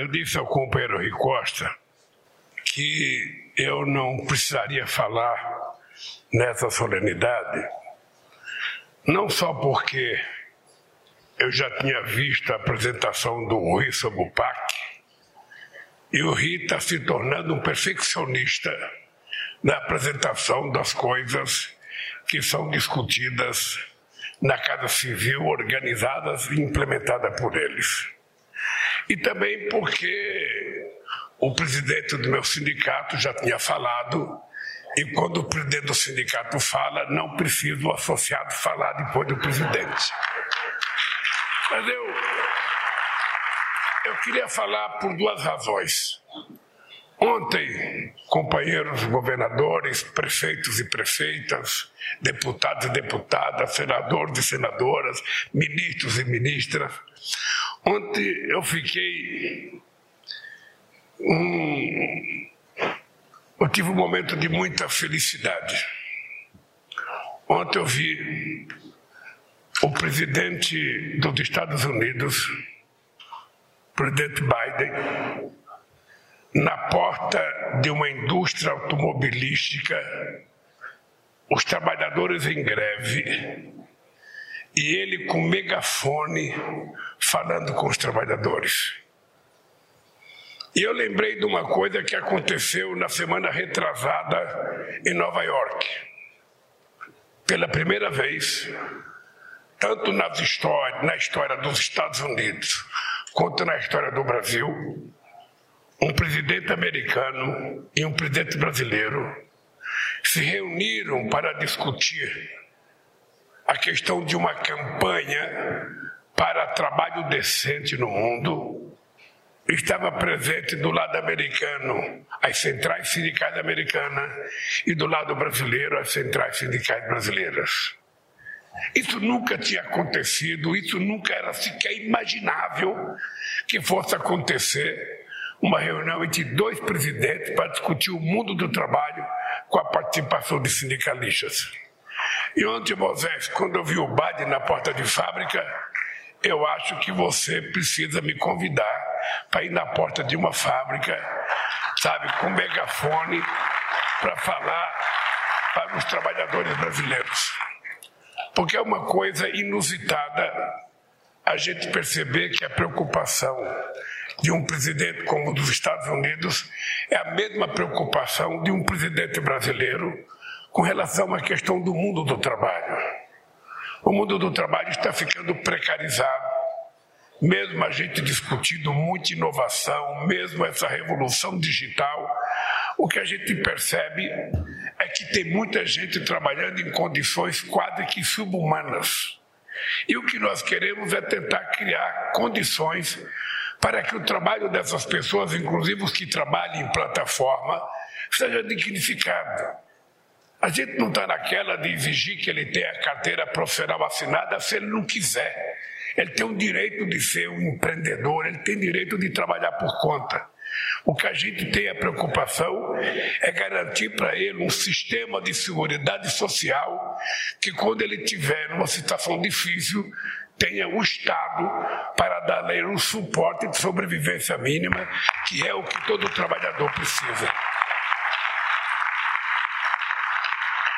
eu disse ao companheiro Rui Costa que eu não precisaria falar nessa solenidade, não só porque eu já tinha visto a apresentação do Rui sobre o PAC, e o Rui está se tornando um perfeccionista na apresentação das coisas que são discutidas na Casa Civil, organizadas e implementadas por eles. E também porque o presidente do meu sindicato já tinha falado, e quando o presidente do sindicato fala, não precisa o associado falar depois do presidente. Mas eu, eu queria falar por duas razões. Ontem, companheiros governadores, prefeitos e prefeitas, deputados e deputadas, senadores e senadoras, ministros e ministras, ontem eu fiquei. Eu tive um momento de muita felicidade. Ontem eu vi o presidente dos Estados Unidos, presidente Biden, na porta de uma indústria automobilística, os trabalhadores em greve, e ele com megafone falando com os trabalhadores. E eu lembrei de uma coisa que aconteceu na semana retrasada em Nova York. Pela primeira vez, tanto nas histórias, na história dos Estados Unidos quanto na história do Brasil, um presidente americano e um presidente brasileiro se reuniram para discutir a questão de uma campanha para trabalho decente no mundo. Estava presente do lado americano as centrais sindicais americanas e do lado brasileiro as centrais sindicais brasileiras. Isso nunca tinha acontecido, isso nunca era sequer imaginável que fosse acontecer uma reunião entre dois presidentes para discutir o mundo do trabalho com a participação de sindicalistas. E ontem, Moisés, quando eu vi o Biden na porta de fábrica, eu acho que você precisa me convidar para ir na porta de uma fábrica, sabe, com megafone, para falar para os trabalhadores brasileiros. Porque é uma coisa inusitada a gente perceber que a preocupação de um presidente como o dos Estados Unidos é a mesma preocupação de um presidente brasileiro com relação à questão do mundo do trabalho. O mundo do trabalho está ficando precarizado, mesmo a gente discutindo muita inovação, mesmo essa revolução digital, o que a gente percebe é que tem muita gente trabalhando em condições quase que subhumanas. E o que nós queremos é tentar criar condições para que o trabalho dessas pessoas, inclusive os que trabalham em plataforma, seja dignificado. A gente não está naquela de exigir que ele tenha a carteira profissional assinada se ele não quiser. Ele tem o direito de ser um empreendedor, ele tem direito de trabalhar por conta. O que a gente tem a preocupação é garantir para ele um sistema de seguridade social que, quando ele tiver numa situação difícil, tenha o Estado para dar a ele um suporte de sobrevivência mínima, que é o que todo trabalhador precisa.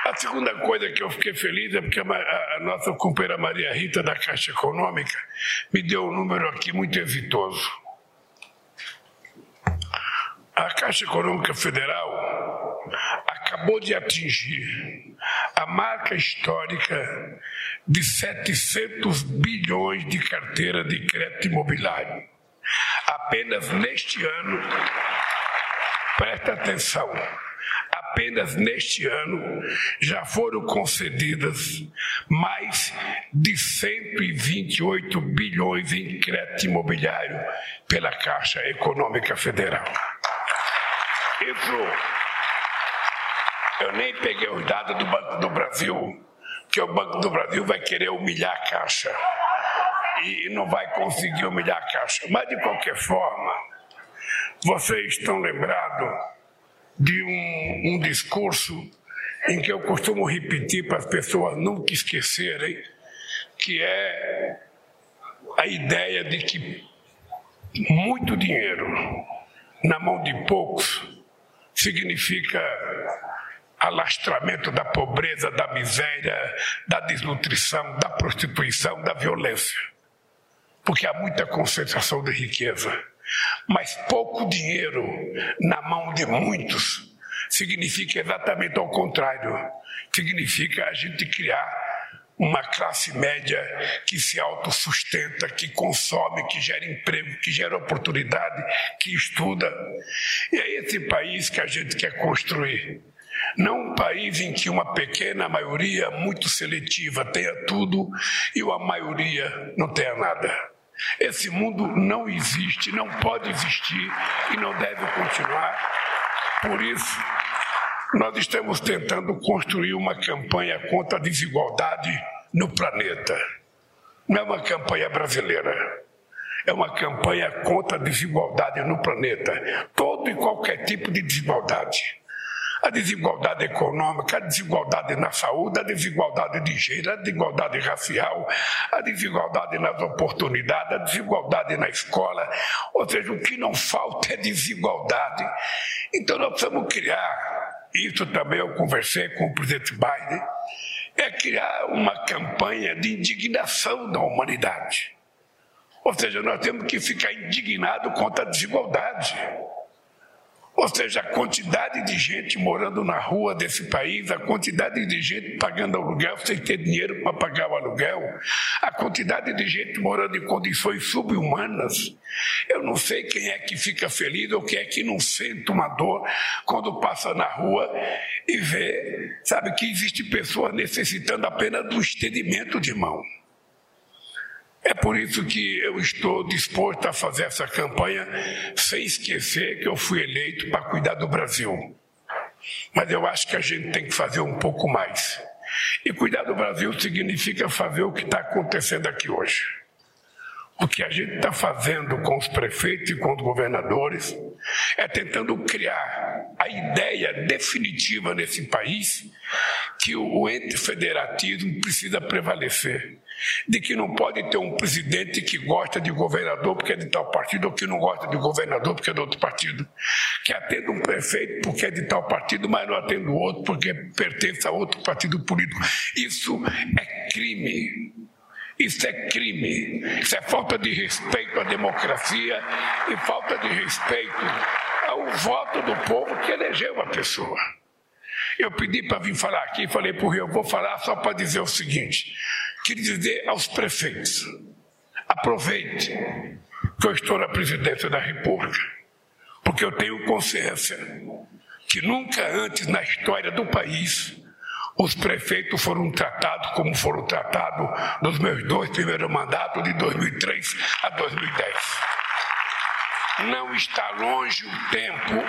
A segunda coisa que eu fiquei feliz é porque a, a, a nossa companheira Maria Rita da Caixa Econômica me deu um número aqui muito exitoso. A Caixa Econômica Federal acabou de atingir a marca histórica de 700 bilhões de carteira de crédito imobiliário. Apenas neste ano, presta atenção, apenas neste ano já foram concedidas mais de 128 bilhões em crédito imobiliário pela Caixa Econômica Federal. Eu nem peguei os dados do Banco do Brasil, que o Banco do Brasil vai querer humilhar a Caixa e não vai conseguir humilhar a Caixa. Mas, de qualquer forma, vocês estão lembrados de um, um discurso em que eu costumo repetir para as pessoas nunca esquecerem, que é a ideia de que muito dinheiro na mão de poucos significa alastramento da pobreza, da miséria, da desnutrição, da prostituição, da violência. Porque há muita concentração de riqueza. Mas pouco dinheiro na mão de muitos significa exatamente ao contrário. Significa a gente criar uma classe média que se autossustenta, que consome, que gera emprego, que gera oportunidade, que estuda. E é esse país que a gente quer construir. Não um país em que uma pequena maioria muito seletiva tenha tudo e uma maioria não tenha nada. Esse mundo não existe, não pode existir e não deve continuar. Por isso, nós estamos tentando construir uma campanha contra a desigualdade no planeta. Não é uma campanha brasileira. É uma campanha contra a desigualdade no planeta. Todo e qualquer tipo de desigualdade. A desigualdade econômica, a desigualdade na saúde, a desigualdade de gênero, a desigualdade racial, a desigualdade nas oportunidades, a desigualdade na escola. Ou seja, o que não falta é desigualdade. Então nós precisamos criar isso também eu conversei com o presidente Biden, é criar uma campanha de indignação da humanidade. Ou seja, nós temos que ficar indignados contra a desigualdade. Ou seja, a quantidade de gente morando na rua desse país, a quantidade de gente pagando aluguel sem ter dinheiro para pagar o aluguel, a quantidade de gente morando em condições subhumanas. Eu não sei quem é que fica feliz ou quem é que não sente uma dor quando passa na rua e vê, sabe, que existe pessoas necessitando apenas do estendimento de mão. É por isso que eu estou disposto a fazer essa campanha, sem esquecer que eu fui eleito para cuidar do Brasil. Mas eu acho que a gente tem que fazer um pouco mais. E cuidar do Brasil significa fazer o que está acontecendo aqui hoje. O que a gente está fazendo com os prefeitos e com os governadores é tentando criar a ideia definitiva nesse país que o ente federativo precisa prevalecer de que não pode ter um presidente que gosta de governador porque é de tal partido ou que não gosta de governador porque é de outro partido, que atende um prefeito porque é de tal partido, mas não atende o outro porque pertence a outro partido político. Isso é crime. Isso é crime. Isso é falta de respeito à democracia e falta de respeito ao voto do povo que elegeu a pessoa. Eu pedi para vir falar aqui, falei Rio, eu vou falar só para dizer o seguinte: Queria dizer aos prefeitos: aproveite que eu estou na presidência da República, porque eu tenho consciência que nunca antes na história do país os prefeitos foram tratados como foram tratados nos meus dois primeiros mandatos, de 2003 a 2010. Não está longe o tempo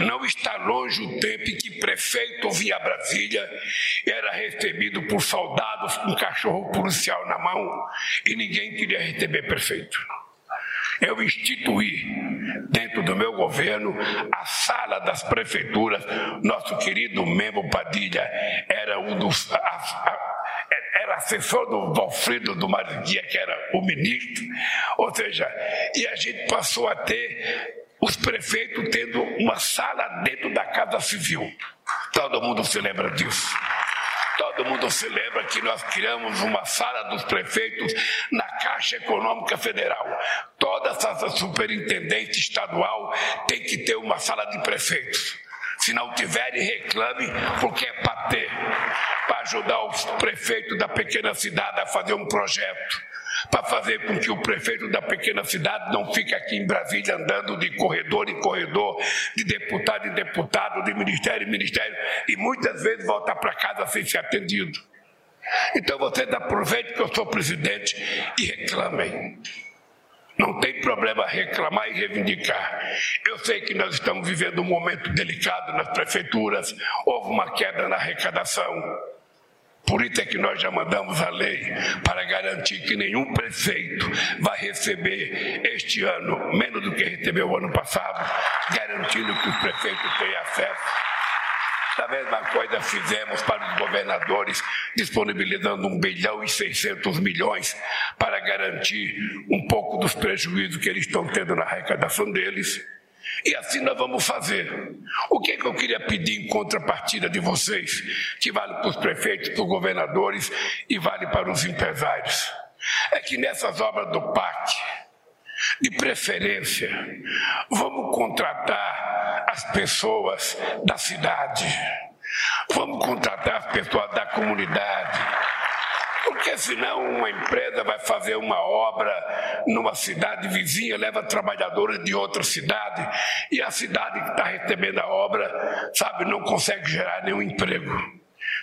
não está longe o tempo em que prefeito vinha a Brasília era recebido por soldados com cachorro policial na mão e ninguém queria receber prefeito. Eu instituí, dentro do meu governo, a sala das prefeituras. Nosso querido Memo Padilha era um dos. A, a, era assessor do Valfrido do Maridia, que era o ministro. Ou seja, e a gente passou a ter os prefeitos tendo uma sala dentro da Casa Civil. Todo mundo se lembra disso. Todo mundo se lembra que nós criamos uma sala dos prefeitos na Caixa Econômica Federal. Toda essa superintendente estadual tem que ter uma sala de prefeitos. Se não tiverem, reclame, porque é para ter. Para ajudar os prefeitos da pequena cidade a fazer um projeto para fazer com que o prefeito da pequena cidade não fique aqui em Brasília andando de corredor em corredor, de deputado em deputado, de ministério em ministério, e muitas vezes volta para casa sem ser atendido. Então vocês aproveitem que eu sou presidente e reclamem. Não tem problema reclamar e reivindicar. Eu sei que nós estamos vivendo um momento delicado nas prefeituras, houve uma queda na arrecadação. Por isso é que nós já mandamos a lei para garantir que nenhum prefeito vai receber este ano menos do que recebeu o ano passado, garantindo que os prefeitos tenham acesso Da mesma coisa fizemos para os governadores, disponibilizando 1 bilhão e 600 milhões para garantir um pouco dos prejuízos que eles estão tendo na arrecadação deles. E assim nós vamos fazer. O que, é que eu queria pedir em contrapartida de vocês, que vale para os prefeitos, para os governadores e vale para os empresários? É que nessas obras do PAC, de preferência, vamos contratar as pessoas da cidade, vamos contratar as pessoas da comunidade, porque senão uma empresa vai fazer uma obra numa cidade vizinha, leva trabalhadores de outra cidade, e a cidade que está recebendo a obra, sabe, não consegue gerar nenhum emprego.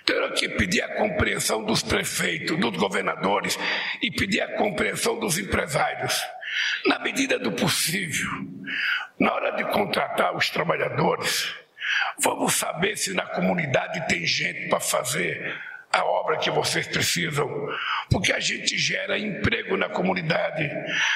Então eu que pedir a compreensão dos prefeitos, dos governadores e pedir a compreensão dos empresários. Na medida do possível, na hora de contratar os trabalhadores, vamos saber se na comunidade tem gente para fazer a obra que vocês precisam, porque a gente gera emprego na comunidade,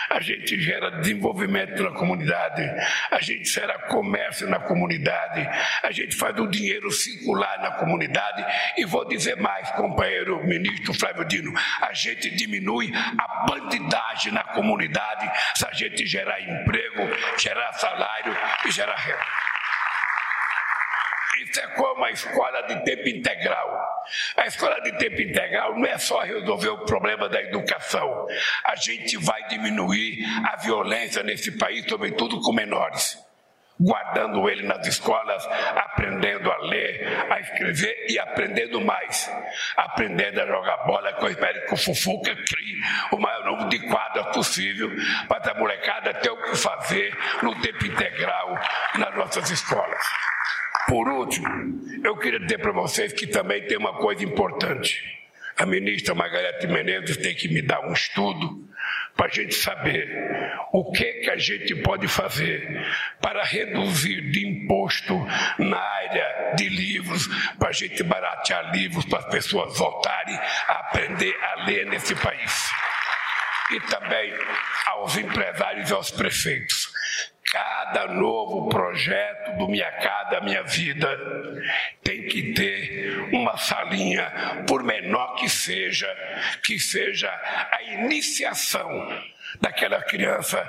a gente gera desenvolvimento na comunidade, a gente gera comércio na comunidade, a gente faz o dinheiro circular na comunidade e vou dizer mais, companheiro ministro Flávio Dino, a gente diminui a bandidagem na comunidade se a gente gerar emprego, gerar salário e gerar renda. Isso é como a escola de tempo integral. A escola de tempo integral não é só resolver o problema da educação. A gente vai diminuir a violência nesse país, sobretudo com menores. Guardando ele nas escolas, aprendendo a ler, a escrever e aprendendo mais. Aprendendo a jogar bola, que eu espero o Fufuca crie o maior número de quadras possível para a molecada ter o que fazer no tempo integral nas nossas escolas. Por último, eu queria dizer para vocês que também tem uma coisa importante. A ministra Margarete Menezes tem que me dar um estudo para a gente saber o que, que a gente pode fazer para reduzir de imposto na área de livros, para a gente baratear livros para as pessoas voltarem a aprender a ler nesse país. E também aos empresários e aos prefeitos Cada novo projeto do Minha Casa Minha Vida tem que ter uma salinha, por menor que seja, que seja a iniciação daquela criança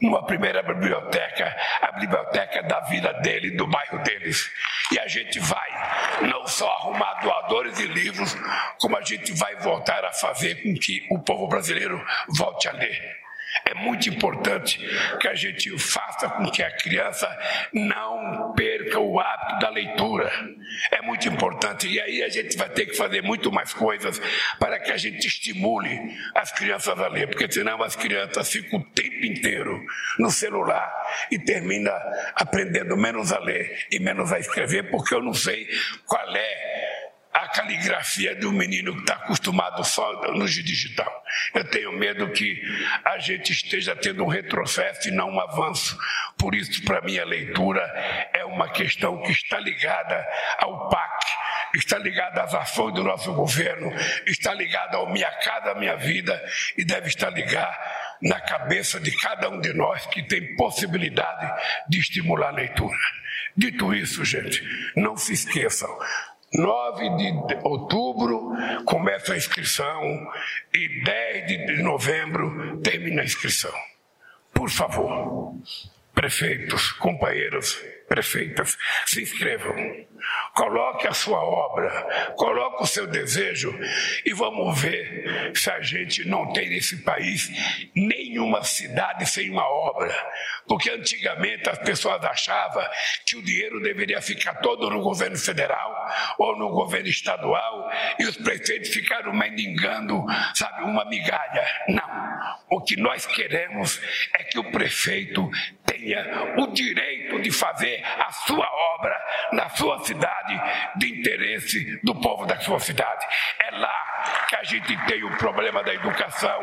numa primeira biblioteca, a biblioteca da vida dele, do bairro deles. E a gente vai não só arrumar doadores de livros, como a gente vai voltar a fazer com que o povo brasileiro volte a ler. É muito importante que a gente faça com que a criança não perca o hábito da leitura. É muito importante. E aí a gente vai ter que fazer muito mais coisas para que a gente estimule as crianças a ler, porque senão as crianças ficam o tempo inteiro no celular e termina aprendendo menos a ler e menos a escrever, porque eu não sei qual é a caligrafia de um menino que está acostumado só no digital. Eu tenho medo que a gente esteja tendo um retrocesso e não um avanço. Por isso, para mim, a leitura é uma questão que está ligada ao PAC, está ligada às ações do nosso governo, está ligada ao Minha Casa Minha Vida e deve estar ligada na cabeça de cada um de nós que tem possibilidade de estimular a leitura. Dito isso, gente, não se esqueçam, 9 de outubro começa a inscrição e 10 de novembro termina a inscrição. Por favor, prefeitos, companheiros, prefeitas, se inscrevam. Coloque a sua obra, coloque o seu desejo e vamos ver se a gente não tem nesse país nenhuma cidade sem uma obra. Porque antigamente as pessoas achavam que o dinheiro deveria ficar todo no governo federal ou no governo estadual e os prefeitos ficaram mendigando, sabe, uma migalha. Não. O que nós queremos é que o prefeito tenha o direito de fazer a sua obra na sua cidade de interesse do povo da sua cidade. É lá que a gente tem o problema da educação,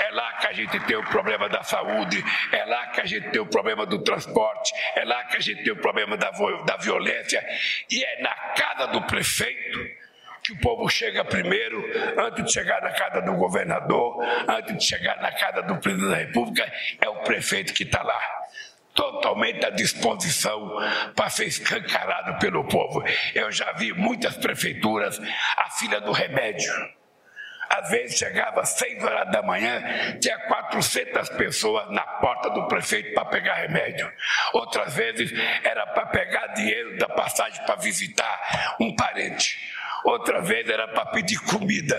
é lá que a gente tem o problema da saúde, é lá que a gente tem o problema do transporte, é lá que a gente tem o problema da, da violência, e é na casa do prefeito que o povo chega primeiro, antes de chegar na casa do governador, antes de chegar na casa do presidente da República, é o prefeito que está lá. Totalmente à disposição para ser escancarado pelo povo. Eu já vi muitas prefeituras a fila do remédio. Às vezes chegava às seis horas da manhã, tinha 400 pessoas na porta do prefeito para pegar remédio. Outras vezes era para pegar dinheiro da passagem para visitar um parente. Outra vez era para pedir comida.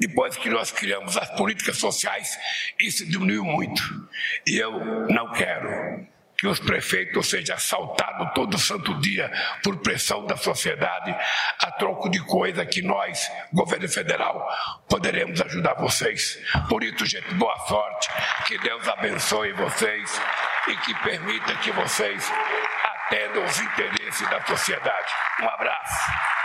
Depois que nós criamos as políticas sociais, isso diminuiu muito. E eu não quero que os prefeitos sejam assaltados todo santo dia por pressão da sociedade, a troco de coisa que nós, governo federal, poderemos ajudar vocês. Por isso, gente, boa sorte, que Deus abençoe vocês e que permita que vocês atendam os interesses da sociedade. Um abraço.